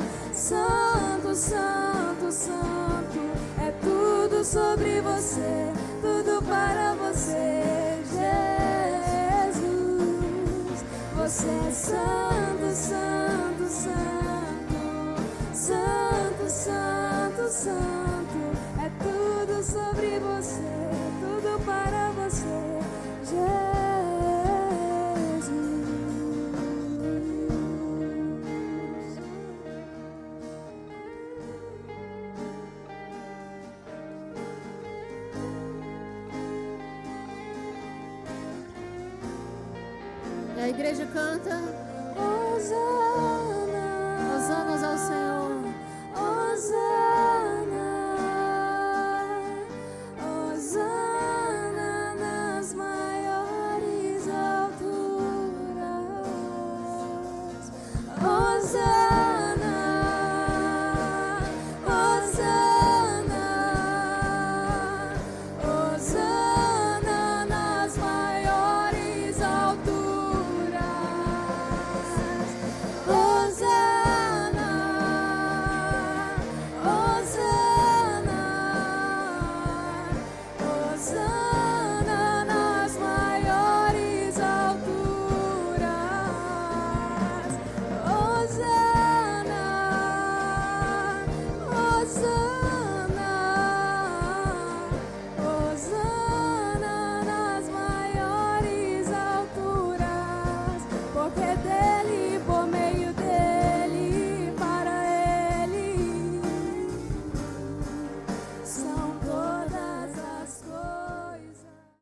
santo, santo, santo. É tudo sobre você, tudo para você, Jesus. Você é santo, santo, santo, santo, santo, santo. É tudo sobre você, igreja canta.